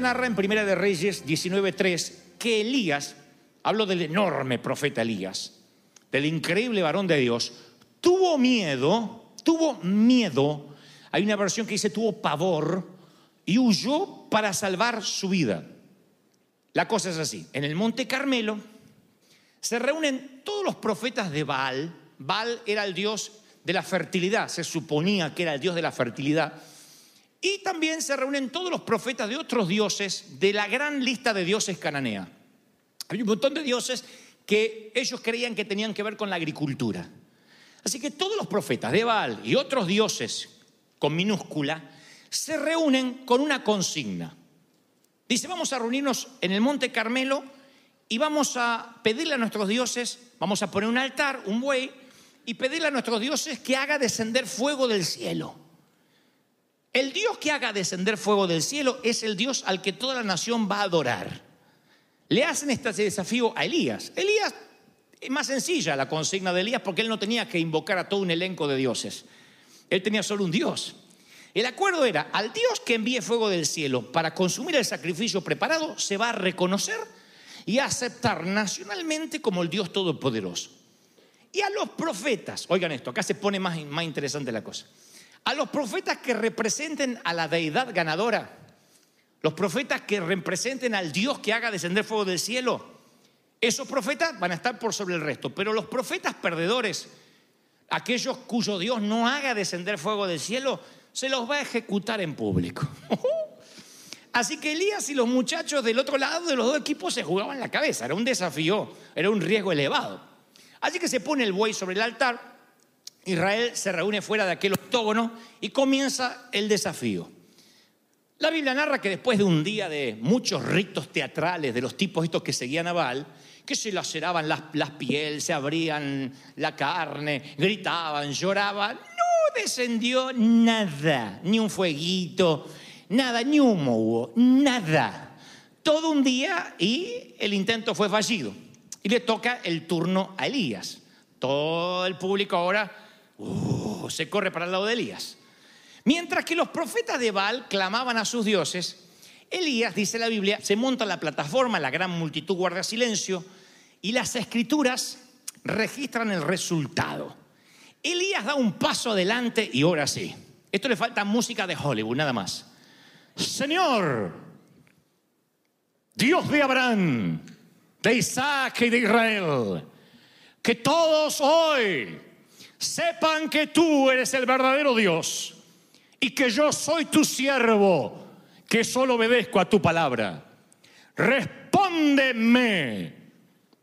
narra en Primera de Reyes 19:3 que Elías, hablo del enorme profeta Elías, del increíble varón de Dios, tuvo miedo, tuvo miedo. Hay una versión que dice tuvo pavor y huyó para salvar su vida. La cosa es así, en el Monte Carmelo se reúnen todos los profetas de Baal. Baal era el dios de la fertilidad, se suponía que era el dios de la fertilidad. Y también se reúnen todos los profetas de otros dioses de la gran lista de dioses cananea. Hay un montón de dioses que ellos creían que tenían que ver con la agricultura. Así que todos los profetas de Baal y otros dioses con minúscula se reúnen con una consigna. Dice, vamos a reunirnos en el Monte Carmelo y vamos a pedirle a nuestros dioses, vamos a poner un altar, un buey, y pedirle a nuestros dioses que haga descender fuego del cielo. El Dios que haga descender fuego del cielo es el Dios al que toda la nación va a adorar. Le hacen este desafío a Elías. Elías es más sencilla la consigna de Elías porque él no tenía que invocar a todo un elenco de dioses. Él tenía solo un Dios. El acuerdo era, al Dios que envíe fuego del cielo para consumir el sacrificio preparado, se va a reconocer y a aceptar nacionalmente como el Dios Todopoderoso. Y a los profetas, oigan esto, acá se pone más, más interesante la cosa. A los profetas que representen a la deidad ganadora, los profetas que representen al Dios que haga descender fuego del cielo, esos profetas van a estar por sobre el resto. Pero los profetas perdedores, aquellos cuyo Dios no haga descender fuego del cielo, se los va a ejecutar en público. Así que Elías y los muchachos del otro lado de los dos equipos se jugaban la cabeza. Era un desafío, era un riesgo elevado. Así que se pone el buey sobre el altar. Israel se reúne fuera de aquel octógono y comienza el desafío. La Biblia narra que después de un día de muchos ritos teatrales de los tipos estos que seguían a Baal, que se laceraban las, las pieles, se abrían la carne, gritaban, lloraban, no descendió nada, ni un fueguito, nada, ni humo nada. Todo un día y el intento fue fallido. Y le toca el turno a Elías. Todo el público ahora uh, se corre para el lado de Elías. Mientras que los profetas de Baal clamaban a sus dioses, Elías, dice la Biblia, se monta en la plataforma, la gran multitud guarda silencio y las escrituras registran el resultado. Elías da un paso adelante y ahora sí. Esto le falta música de Hollywood, nada más. Señor, Dios de Abraham, de Isaac y de Israel, que todos hoy sepan que tú eres el verdadero Dios y que yo soy tu siervo, que solo obedezco a tu palabra. Respóndeme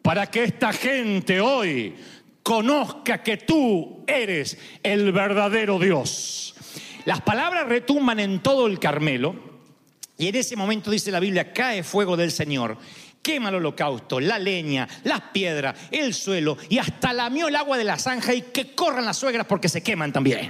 para que esta gente hoy conozca que tú eres el verdadero Dios. Las palabras retumban en todo el Carmelo y en ese momento dice la Biblia, cae fuego del Señor quema el holocausto, la leña, las piedras, el suelo y hasta lamió el agua de la zanja y que corran las suegras porque se queman también.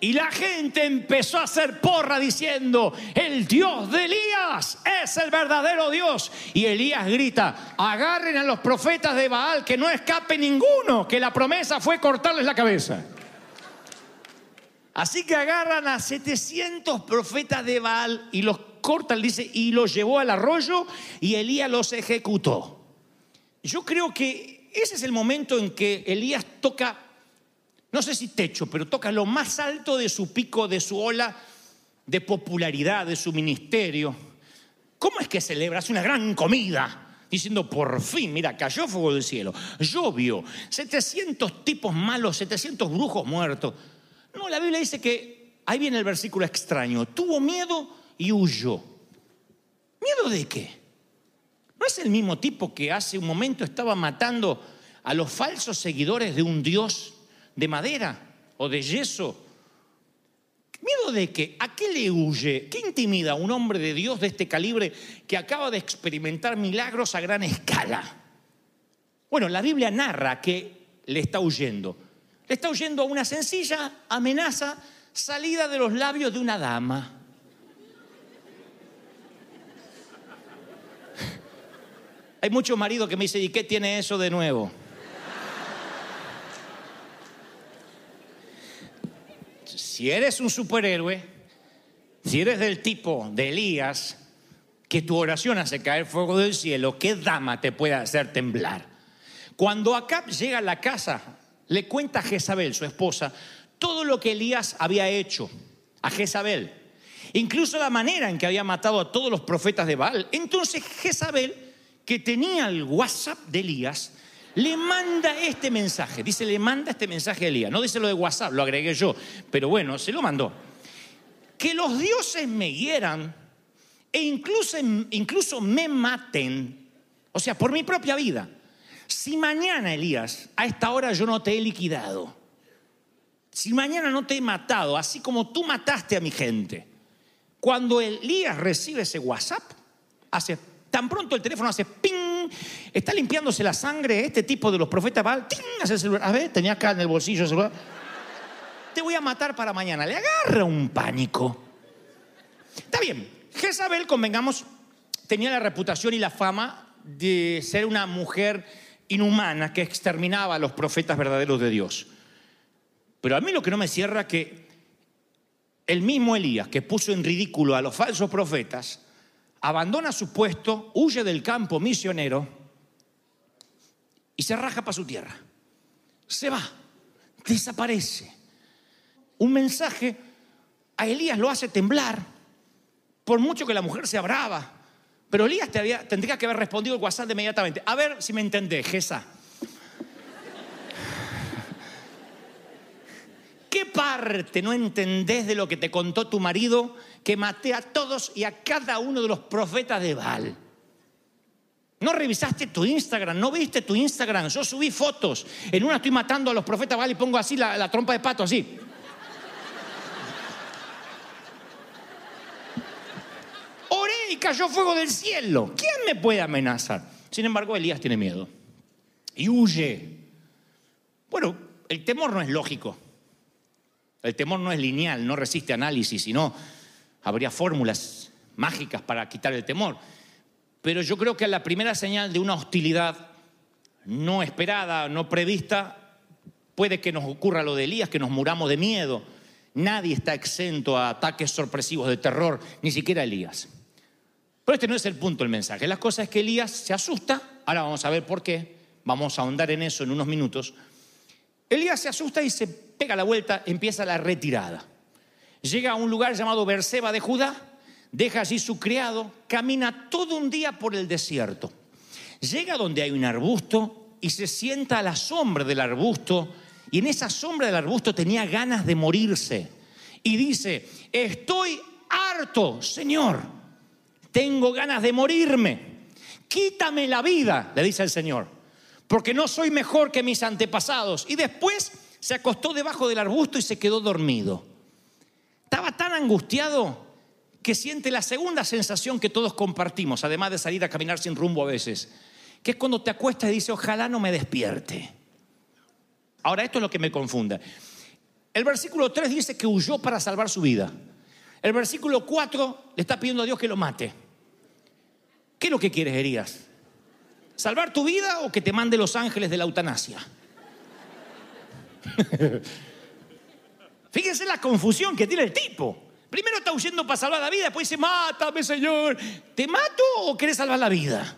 Y la gente empezó a hacer porra diciendo, el Dios de Elías es el verdadero Dios. Y Elías grita, agarren a los profetas de Baal, que no escape ninguno, que la promesa fue cortarles la cabeza. Así que agarran a 700 profetas de Baal y los corta, dice, y los llevó al arroyo y Elías los ejecutó. Yo creo que ese es el momento en que Elías toca, no sé si techo, pero toca lo más alto de su pico, de su ola de popularidad, de su ministerio. ¿Cómo es que celebra? Hace una gran comida diciendo, por fin, mira, cayó fuego del cielo, llovió, 700 tipos malos, 700 brujos muertos. No, la Biblia dice que, ahí viene el versículo extraño, tuvo miedo y huyó. ¿Miedo de qué? ¿No es el mismo tipo que hace un momento estaba matando a los falsos seguidores de un Dios de madera o de yeso? ¿Miedo de qué? ¿A qué le huye? ¿Qué intimida a un hombre de Dios de este calibre que acaba de experimentar milagros a gran escala? Bueno, la Biblia narra que le está huyendo. Le está huyendo a una sencilla amenaza salida de los labios de una dama. Hay muchos maridos que me dicen, ¿y qué tiene eso de nuevo? si eres un superhéroe, si eres del tipo de Elías, que tu oración hace caer fuego del cielo, ¿qué dama te puede hacer temblar? Cuando Acab llega a la casa, le cuenta a Jezabel, su esposa, todo lo que Elías había hecho a Jezabel, incluso la manera en que había matado a todos los profetas de Baal. Entonces Jezabel, que tenía el WhatsApp de Elías, le manda este mensaje. Dice, le manda este mensaje a Elías. No dice lo de WhatsApp, lo agregué yo. Pero bueno, se lo mandó. Que los dioses me hieran e incluso, incluso me maten. O sea, por mi propia vida. Si mañana, Elías, a esta hora yo no te he liquidado. Si mañana no te he matado, así como tú mataste a mi gente. Cuando Elías recibe ese WhatsApp, hace tan pronto el teléfono hace ping está limpiándose la sangre este tipo de los profetas Baal, hace el celular, a ver, tenía acá en el bolsillo el celular. Te voy a matar para mañana. Le agarra un pánico. Está bien, Jezabel, convengamos, tenía la reputación y la fama de ser una mujer inhumana que exterminaba a los profetas verdaderos de Dios. Pero a mí lo que no me cierra que el mismo Elías que puso en ridículo a los falsos profetas, abandona su puesto, huye del campo misionero y se raja para su tierra. Se va, desaparece. Un mensaje a Elías lo hace temblar, por mucho que la mujer sea brava. Pero Elías tendría que haber respondido el WhatsApp inmediatamente. A ver si me entendés, Gesa. ¿Qué parte no entendés de lo que te contó tu marido que maté a todos y a cada uno de los profetas de Baal? ¿No revisaste tu Instagram? ¿No viste tu Instagram? Yo subí fotos. En una estoy matando a los profetas Baal y pongo así la, la trompa de pato, así. Oré y cayó fuego del cielo. ¿Quién me puede amenazar? Sin embargo, Elías tiene miedo y huye. Bueno, el temor no es lógico. El temor no es lineal, no resiste análisis, sino habría fórmulas mágicas para quitar el temor. Pero yo creo que la primera señal de una hostilidad no esperada, no prevista, puede que nos ocurra lo de Elías, que nos muramos de miedo. Nadie está exento a ataques sorpresivos de terror, ni siquiera Elías. Pero este no es el punto del mensaje. La cosa es que Elías se asusta, ahora vamos a ver por qué, vamos a ahondar en eso en unos minutos. Elías se asusta y se pega la vuelta, empieza la retirada. Llega a un lugar llamado Berseba de Judá, deja allí su criado, camina todo un día por el desierto. Llega donde hay un arbusto y se sienta a la sombra del arbusto y en esa sombra del arbusto tenía ganas de morirse. Y dice, estoy harto, Señor, tengo ganas de morirme, quítame la vida, le dice el Señor, porque no soy mejor que mis antepasados. Y después se acostó debajo del arbusto y se quedó dormido. Estaba tan angustiado que siente la segunda sensación que todos compartimos, además de salir a caminar sin rumbo a veces, que es cuando te acuestas y dices, ojalá no me despierte. Ahora, esto es lo que me confunde. El versículo 3 dice que huyó para salvar su vida. El versículo 4 le está pidiendo a Dios que lo mate. ¿Qué es lo que quieres, Herías? ¿Salvar tu vida o que te mande los ángeles de la eutanasia? Fíjense la confusión que tiene el tipo. Primero está huyendo para salvar la vida, después dice, mátame, Señor. ¿Te mato o querés salvar la vida?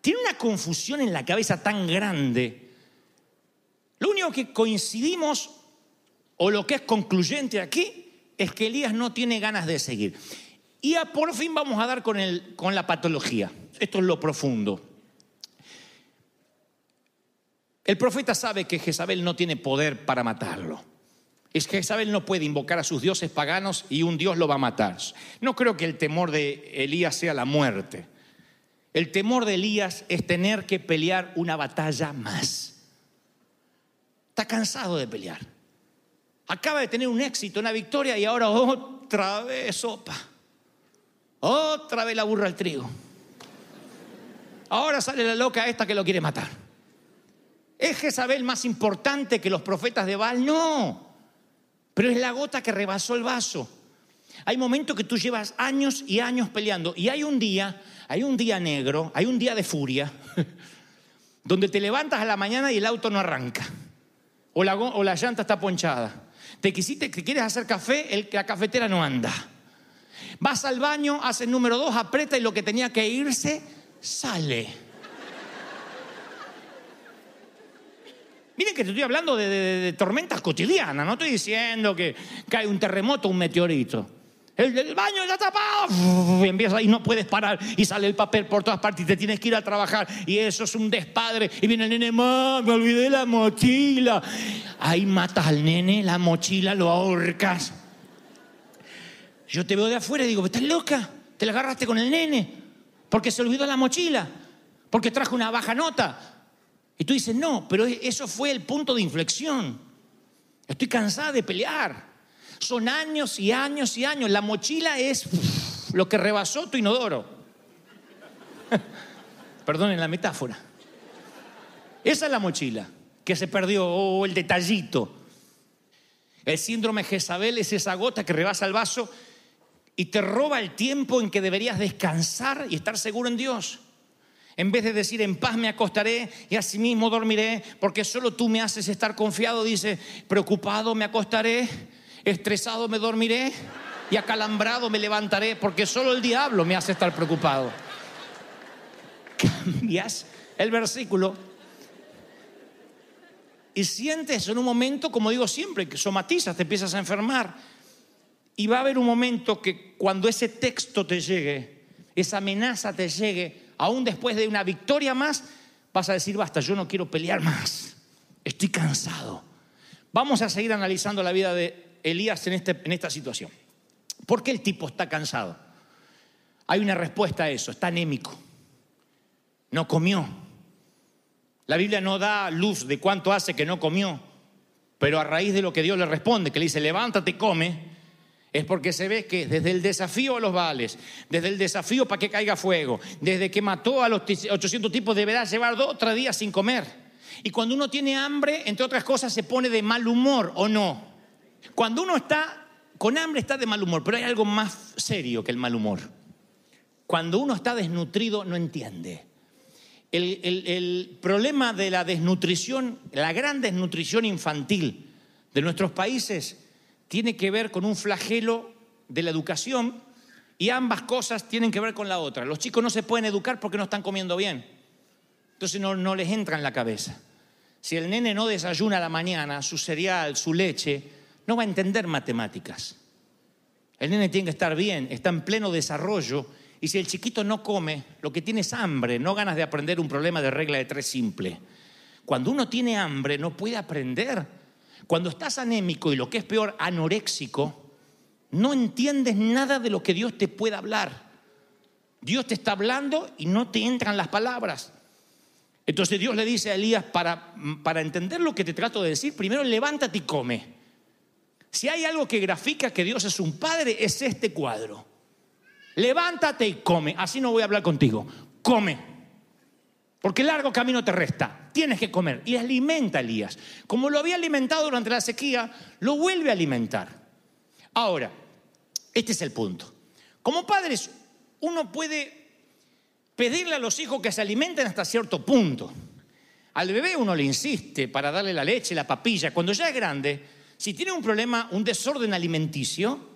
Tiene una confusión en la cabeza tan grande. Lo único que coincidimos, o lo que es concluyente aquí, es que Elías no tiene ganas de seguir. Y por fin vamos a dar con, el, con la patología. Esto es lo profundo. El profeta sabe que Jezabel no tiene poder para matarlo. Es que Jezabel no puede invocar a sus dioses paganos y un dios lo va a matar. No creo que el temor de Elías sea la muerte. El temor de Elías es tener que pelear una batalla más. Está cansado de pelear. Acaba de tener un éxito, una victoria y ahora otra vez sopa. Otra vez la burra al trigo. Ahora sale la loca esta que lo quiere matar. ¿Es Jezabel más importante que los profetas de Baal? No. Pero es la gota que rebasó el vaso. Hay momentos que tú llevas años y años peleando y hay un día, hay un día negro, hay un día de furia, donde te levantas a la mañana y el auto no arranca. O la, llanta está ponchada. Te quisiste, te quieres hacer café, el, la cafetera no anda. Vas al baño, haces número dos, aprieta y lo que tenía que irse, sale. Miren que te estoy hablando de, tormentas cotidianas, no estoy diciendo que cae un terremoto, un meteorito. El del baño está tapado, y empieza y no puedes parar y sale el papel por todas partes y te tienes que ir a trabajar y eso es un despadre y viene el nene, mamá, me olvidé la mochila. Ahí matas al nene, la mochila lo ahorcas. Yo te veo de afuera y digo, ¿estás loca? Te la agarraste con el nene porque se olvidó la mochila, porque trajo una baja nota. Y tú dices, no, pero eso fue el punto de inflexión. Estoy cansada de pelear. Son años y años y años. La mochila es lo que rebasó tu inodoro. Perdonen la metáfora. Esa es la mochila que se perdió, o el detallito. El síndrome Jezabel es esa gota que rebasa el vaso y te roba el tiempo en que deberías descansar y estar seguro en Dios. En vez de decir en paz me acostaré y asimismo dormiré, porque solo tú me haces estar confiado, dice, preocupado me acostaré, estresado me dormiré y acalambrado me levantaré, porque solo el diablo me hace estar preocupado. Cambias el versículo y sientes en un momento, como digo siempre, que somatizas, te empiezas a enfermar. Y va a haber un momento que cuando ese texto te llegue, esa amenaza te llegue, aún después de una victoria más, vas a decir, basta, yo no quiero pelear más, estoy cansado. Vamos a seguir analizando la vida de Elías en, este- en esta situación. ¿Por qué el tipo está cansado? Hay una respuesta a eso, está anémico, no comió. La Biblia no da luz de cuánto hace que no comió, pero a raíz de lo que Dios le responde, que le dice, levántate, come, es porque se ve que desde el desafío a los vales, desde el desafío para que caiga fuego, desde que mató a los 800 tipos, deberá llevar dos o tres días sin comer. Y cuando uno tiene hambre, entre otras cosas, se pone de mal humor o no. Cuando uno está con hambre, está de mal humor, pero hay algo más serio que el mal humor. Cuando uno está desnutrido, no entiende. El, problema de la desnutrición, la gran desnutrición infantil de nuestros países, tiene que ver con un flagelo de la educación y ambas cosas tienen que ver con la otra. Los chicos no se pueden educar porque no están comiendo bien. Entonces no, no les entra en la cabeza. Si el nene no desayuna a la mañana su cereal, su leche, no va a entender matemáticas. El nene tiene que estar bien, está en pleno desarrollo. Y si el chiquito no come, lo que tiene es hambre, no ganas de aprender un problema de regla de tres simple. Cuando uno tiene hambre, no puede aprender. Cuando estás anémico y lo que es peor, anoréxico, no entiendes nada de lo que Dios te pueda hablar. Dios te está hablando y no te entran las palabras. Entonces Dios le dice a Elías, para, para entender lo que te trato de decir, primero levántate y come. Si hay algo que grafica que Dios es un padre, es este cuadro. Levántate y come. Así no voy a hablar contigo. Come. Porque largo camino te resta. Tienes que comer. Y alimenta a Elías. Como lo había alimentado durante la sequía, lo vuelve a alimentar. Ahora, este es el punto. Como padres, uno puede pedirle a los hijos que se alimenten hasta cierto punto. Al bebé uno le insiste para darle la leche, la papilla. Cuando ya es grande, si tiene un problema, un desorden alimenticio,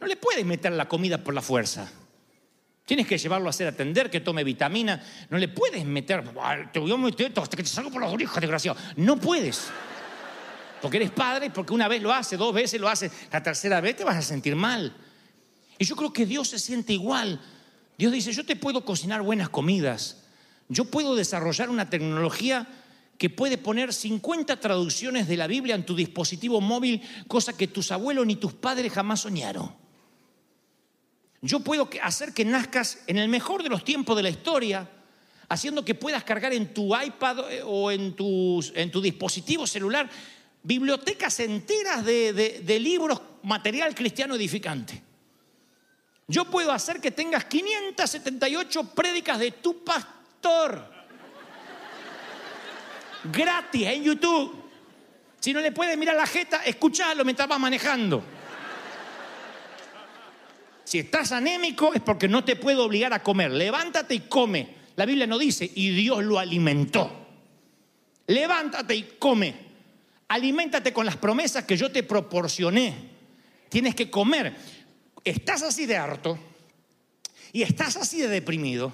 no le puedes meter la comida por la fuerza. Tienes que llevarlo a hacer atender, que tome vitamina. No le puedes meter, "Ah, te voy a meter hasta que te salga por las orejas, desgraciado. No puedes. Porque eres padre, porque una vez lo hace, dos veces lo hace, la tercera vez te vas a sentir mal. Y yo creo que Dios se siente igual. Dios dice, yo te puedo cocinar buenas comidas. Yo puedo desarrollar una tecnología que puede poner 50 traducciones de la Biblia en tu dispositivo móvil, cosa que tus abuelos ni tus padres jamás soñaron. Yo puedo hacer que nazcas en el mejor de los tiempos de la historia, haciendo que puedas cargar en tu iPad eh, o en, tu dispositivo celular bibliotecas enteras de libros, material cristiano edificante. Yo puedo hacer que tengas 578 prédicas de tu pastor gratis en YouTube. Si no le puedes mirar la jeta, escuchalo mientras vas manejando. Si estás anémico es porque no te puedo obligar a comer. Levántate y come. La Biblia no dice, y Dios lo alimentó. Levántate y come. Aliméntate con las promesas que yo te proporcioné. Tienes que comer. Estás así de harto y estás así de deprimido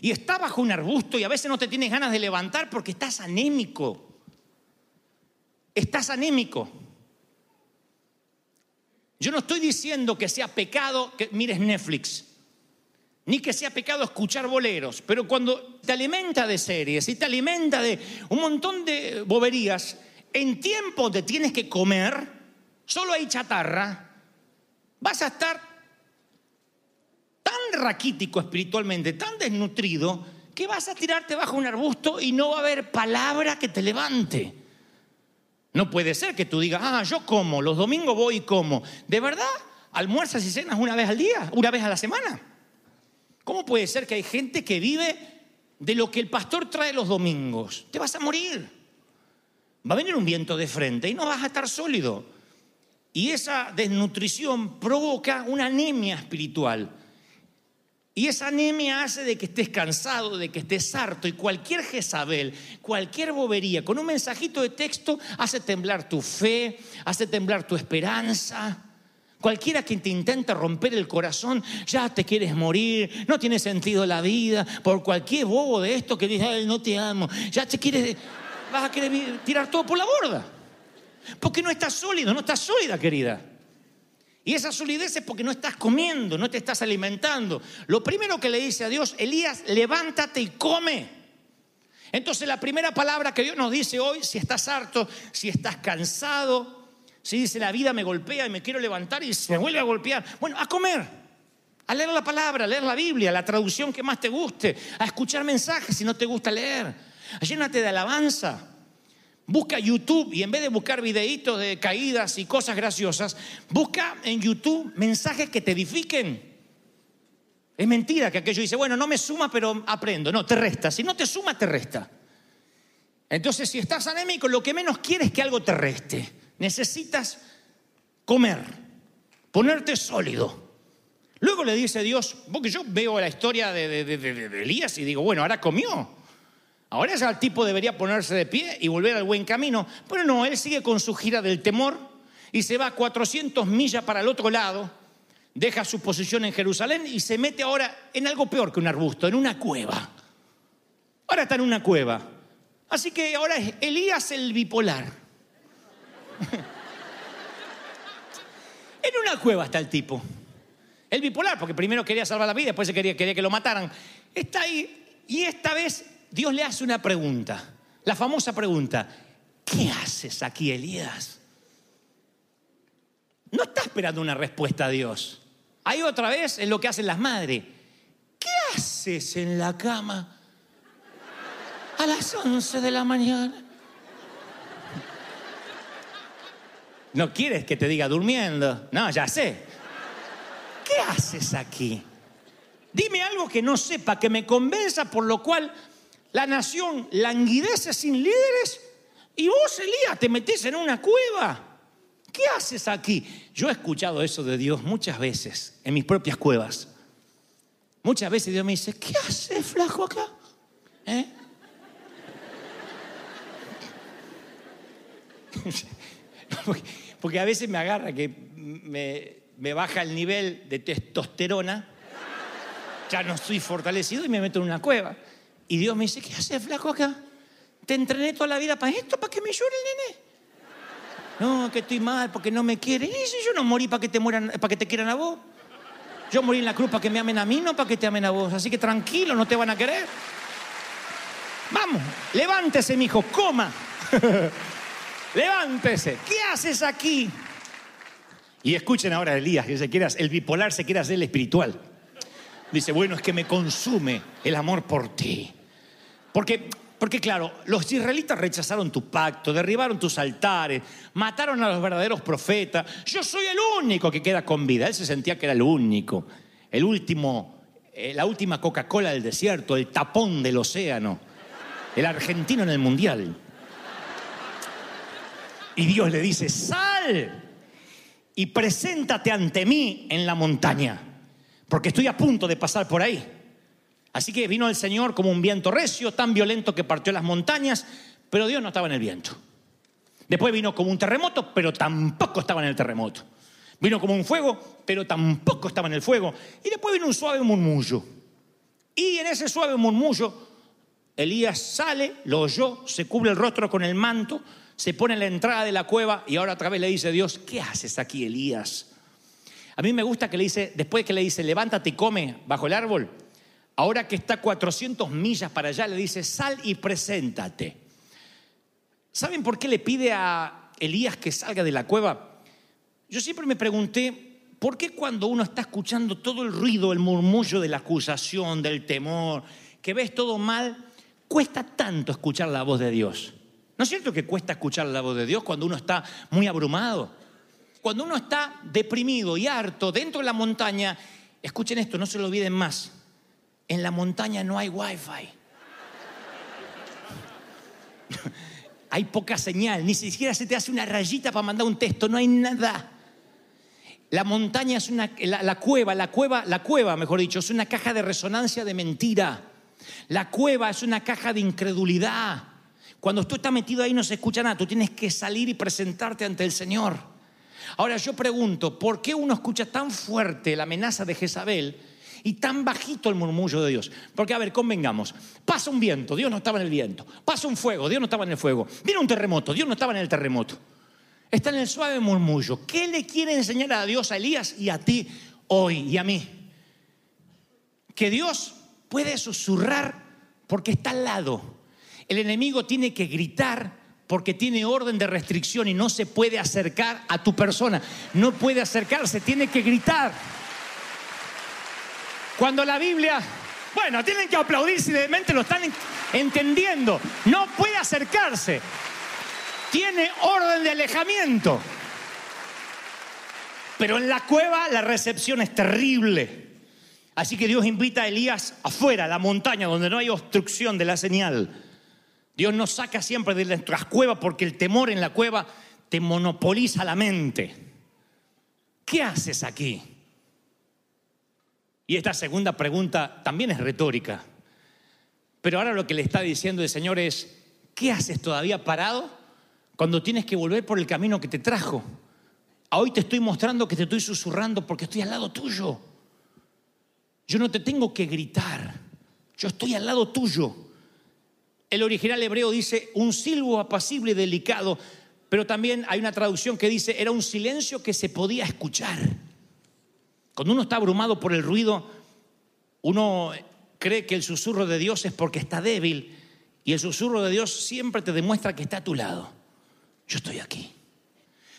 y estás bajo un arbusto y a veces no te tienes ganas de levantar porque estás anémico. Estás anémico. Yo no estoy diciendo que sea pecado que mires Netflix, ni que sea pecado escuchar boleros, pero cuando te alimenta de series y te alimenta de un montón de boberías, en tiempo donde tienes que comer, solo hay chatarra, vas a estar tan raquítico espiritualmente, tan desnutrido, que vas a tirarte bajo un arbusto y no va a haber palabra que te levante. No puede ser que tú digas, ah, yo como, los domingos voy y como. ¿De verdad? ¿Almuerzas y cenas una vez al día? ¿Una vez a la semana? ¿Cómo puede ser que hay gente que vive de lo que el pastor trae los domingos? Te vas a morir. Va a venir un viento de frente y no vas a estar sólido. Y esa desnutrición provoca una anemia espiritual. Y esa anemia hace de que estés cansado, de que estés harto y cualquier Jezabel, cualquier bobería, con un mensajito de texto hace temblar tu fe, hace temblar tu esperanza. Cualquiera que te intenta romper el corazón, ya te quieres morir, no tiene sentido la vida, por cualquier bobo de esto que dice, "Ay, no te amo, ya te quieres, vas a querer tirar todo por la borda. Porque no estás sólido, no estás sólida, querida. Y esa solidez es porque no estás comiendo, no te estás alimentando. Lo primero que le dice a Dios, Elías, levántate y come. Entonces la primera palabra que Dios nos dice hoy, si estás harto, si estás cansado, si dice la vida me golpea y me quiero levantar y se me vuelve a golpear, bueno, a comer, a leer la palabra, a leer la Biblia, la traducción que más te guste, a escuchar mensajes si no te gusta leer, llénate de alabanza. Busca YouTube y en vez de buscar videitos de caídas y cosas graciosas, busca en YouTube mensajes que te edifiquen. Es mentira que aquello dice, bueno, no me suma, pero aprendo. No, te resta. Si no te suma, te resta. Entonces, si estás anémico, lo que menos quieres es que algo te reste. Necesitas comer, ponerte sólido. Luego le dice Dios, porque yo veo la historia de, de- de- de- Elías y digo, bueno, ahora comió. Ahora ya el tipo debería ponerse de pie y volver al buen camino. Pero no, él sigue con su gira del temor y se va 400 millas para el otro lado, deja su posición en Jerusalén y se mete ahora en algo peor que un arbusto, en una cueva. Ahora está en una cueva. Así que ahora es Elías el bipolar. en una cueva está el tipo. El bipolar, porque primero quería salvar la vida, después se quería, quería que lo mataran. Está ahí y esta vez Dios le hace una pregunta, la famosa pregunta, ¿qué haces aquí, Elías? No está esperando una respuesta a Dios. Ahí otra vez es lo que hacen las madres. ¿Qué haces en la cama a las 11 de la mañana? No quieres que te diga durmiendo. No, ya sé. ¿Qué haces aquí? Dime algo que no sepa, que me convenza, por lo cual la nación languidece sin líderes y vos, Elías, te metés en una cueva. ¿Qué haces aquí? Yo he escuchado eso de Dios muchas veces en mis propias cuevas. Muchas veces Dios me dice, ¿qué haces, flaco, acá? ¿Eh? Porque- a veces me agarra que me, me baja el nivel de testosterona, ya no estoy fortalecido y me meto en una cueva. Y Dios me dice, ¿qué haces, flaco, acá? Te entrené toda la vida para esto, para que me llore el nene. No, que estoy mal porque no me quieren. Y si yo no morí para que te mueran, para que te quieran a vos. Yo morí en la cruz para que me amen a mí, no para que te amen a vos. Así que tranquilo, no te van a querer. Vamos, levántese, mijo, coma. levántese. ¿Qué haces aquí? Y escuchen ahora a Elías, que se el bipolar se quiere hacer el espiritual. Dice, bueno, es que me consume el amor por ti. Porque, porque claro, los israelitas rechazaron tu pacto, derribaron tus altares, mataron a los verdaderos profetas. Yo soy el único que queda con vida. Él se sentía que era el único, el último, eh, la última Coca-Cola del desierto, el tapón del océano, el argentino en el mundial. Y Dios le dice, sal y preséntate ante mí en la montaña, porque estoy a punto de pasar por ahí. Así que vino el Señor como un viento recio, tan violento que partió las montañas, pero Dios no estaba en el viento. Después vino como un terremoto, pero tampoco estaba en el terremoto. Vino como un fuego, pero tampoco estaba en el fuego. Y después vino un suave murmullo. Y en ese suave murmullo, Elías sale, lo oyó, se cubre el rostro con el manto, se pone en la entrada de la cueva y ahora otra vez le dice Dios, ¿qué haces aquí, Elías? A mí me gusta que le dice, después que le dice, levántate y come bajo el árbol, ahora que está 400 millas para allá, le dice, sal y preséntate. ¿Saben por qué le pide a Elías que salga de la cueva? Yo siempre me pregunté, ¿por qué cuando uno está escuchando todo el ruido, el murmullo de la acusación, del temor, que ves todo mal, cuesta tanto escuchar la voz de Dios? ¿No es cierto que cuesta escuchar la voz de Dios cuando uno está muy abrumado? Cuando uno está deprimido y harto dentro de la montaña, escuchen esto, no se lo olviden más. En la montaña no hay wifi. hay poca señal, ni siquiera se te hace una rayita para mandar un texto, no hay nada. La montaña es una, la, cueva, la cueva, la cueva, mejor dicho, es una caja de resonancia de mentira. La cueva es una caja de incredulidad. Cuando tú estás metido ahí no se escucha nada, tú tienes que salir y presentarte ante el Señor. Ahora yo pregunto, ¿por qué uno escucha tan fuerte la amenaza de Jezabel y tan bajito el murmullo de Dios? Porque, a ver, convengamos, pasa un viento, Dios no estaba en el viento, pasa un fuego, Dios no estaba en el fuego, viene un terremoto, Dios no estaba en el terremoto, está en el suave murmullo. ¿Qué le quiere enseñar a Dios, a Elías y a ti hoy y a mí? Que Dios puede susurrar porque está al lado el enemigo tiene que gritar porque tiene orden de restricción y no se puede acercar a tu persona. No puede acercarse, tiene que gritar. Cuando la Biblia, bueno, tienen que aplaudir si de mente lo están entendiendo. No puede acercarse. Tiene orden de alejamiento. Pero en la cueva la recepción es terrible. Así que Dios invita a Elías afuera, a la montaña, donde no hay obstrucción de la señal. Dios nos saca siempre de nuestras cuevas porque el temor en la cueva te monopoliza la mente. ¿Qué haces aquí? Y esta segunda pregunta también es retórica. Pero ahora lo que le está diciendo el Señor es, ¿qué haces todavía parado cuando tienes que volver por el camino que te trajo? Hoy te estoy mostrando que te estoy susurrando porque estoy al lado tuyo. Yo no te tengo que gritar, yo estoy al lado tuyo. El original hebreo dice un silbo apacible y delicado, pero también hay una traducción que dice era un silencio que se podía escuchar. Cuando uno está abrumado por el ruido, uno cree que el susurro de Dios es porque está débil y el susurro de Dios siempre te demuestra que está a tu lado. Yo estoy aquí.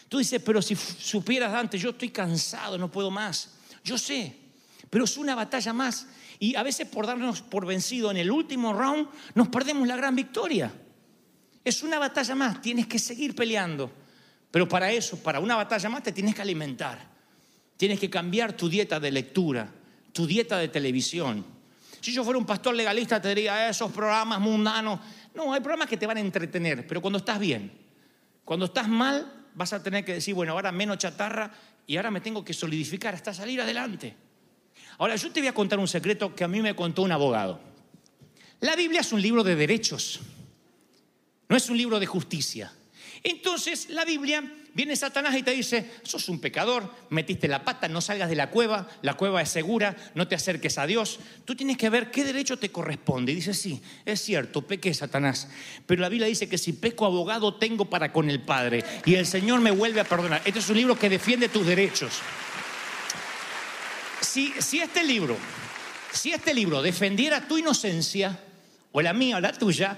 Tú dices, pero si supieras antes, yo estoy cansado, no puedo más. Yo sé, pero es una batalla más y a veces por darnos por vencido en el último round nos perdemos la gran victoria. Es una batalla más, tienes que seguir peleando. Pero para eso, para una batalla más, te tienes que alimentar. Tienes que cambiar tu dieta de lectura, tu dieta de televisión. Si yo fuera un pastor legalista, te diría, esos programas mundanos. No, hay programas que te van a entretener, pero cuando estás bien, cuando estás mal, vas a tener que decir, bueno, ahora menos chatarra y ahora me tengo que solidificar hasta salir adelante. Ahora, yo te voy a contar un secreto que a mí me contó un abogado. La Biblia es un libro de derechos, no es un libro de justicia. Entonces la Biblia viene Satanás y te dice, sos un pecador, metiste la pata, no salgas de la cueva, la cueva es segura, no te acerques a Dios. Tú tienes que ver qué derecho te corresponde. Y dice, sí, es cierto, pequé Satanás. Pero la Biblia dice que si peco abogado tengo para con el Padre y el Señor me vuelve a perdonar. Este es un libro que defiende tus derechos. Si, si este libro, si este libro defendiera tu inocencia, o la mía o la tuya,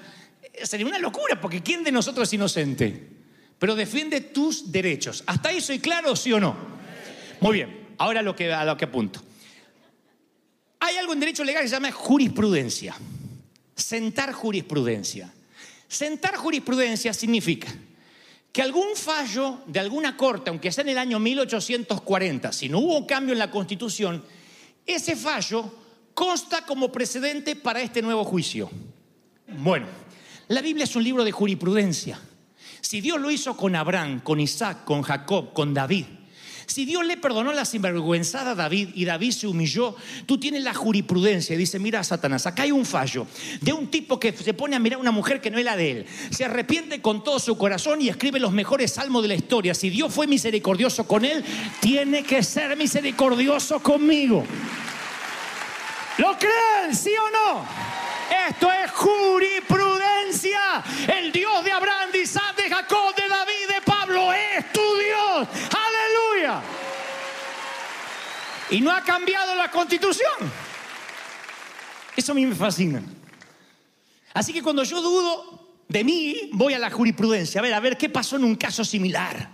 sería una locura, porque ¿quién de nosotros es inocente? Pero defiende tus derechos. ¿Hasta ahí soy claro, sí o no? Muy bien, ahora lo que, a lo que apunto. Hay algo en derecho legal que se llama jurisprudencia. Sentar jurisprudencia. Sentar jurisprudencia significa que algún fallo de alguna corte, aunque sea en el año 1840, si no hubo cambio en la constitución, ese fallo consta como precedente para este nuevo juicio. Bueno, la Biblia es un libro de jurisprudencia. Si Dios lo hizo con Abraham, con Isaac, con Jacob, con David, si Dios le perdonó la sinvergüenzada a David y David se humilló, tú tienes la jurisprudencia y dice, mira Satanás, acá hay un fallo de un tipo que se pone a mirar a una mujer que no es la de él, se arrepiente con todo su corazón y escribe los mejores salmos de la historia. Si Dios fue misericordioso con él, tiene que ser misericordioso conmigo. ¿Lo creen, sí o no? Esto es jurisprudencia. El Dios de Abraham, de Isaac, de Jacob, de David, de Pablo es tu Dios. Aleluya. Y no ha cambiado la constitución. Eso a mí me fascina. Así que cuando yo dudo de mí, voy a la jurisprudencia. A ver, a ver qué pasó en un caso similar.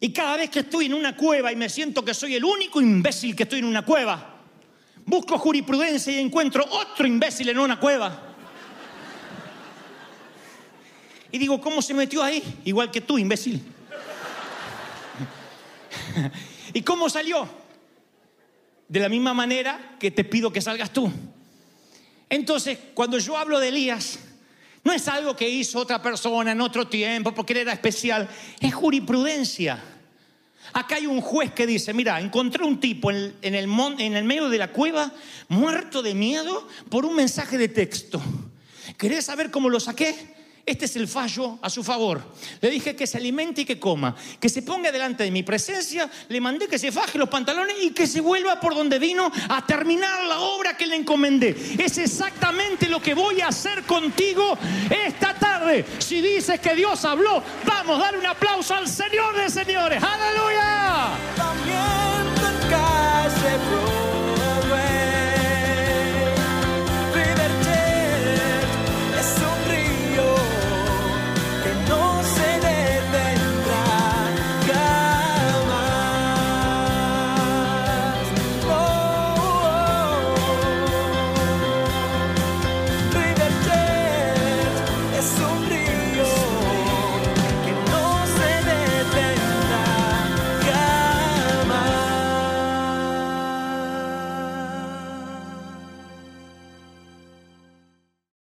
Y cada vez que estoy en una cueva y me siento que soy el único imbécil que estoy en una cueva, busco jurisprudencia y encuentro otro imbécil en una cueva. Y digo, ¿cómo se metió ahí? Igual que tú, imbécil. ¿Y cómo salió? De la misma manera que te pido que salgas tú. Entonces, cuando yo hablo de Elías, no es algo que hizo otra persona en otro tiempo porque él era especial, es jurisprudencia. Acá hay un juez que dice, mira, encontré un tipo en el, en el medio de la cueva muerto de miedo por un mensaje de texto. ¿Querés saber cómo lo saqué? Este es el fallo a su favor. Le dije que se alimente y que coma, que se ponga delante de mi presencia, le mandé que se faje los pantalones y que se vuelva por donde vino a terminar la obra que le encomendé. Es exactamente lo que voy a hacer contigo esta tarde. Si dices que Dios habló, vamos a dar un aplauso al Señor de señores. Aleluya.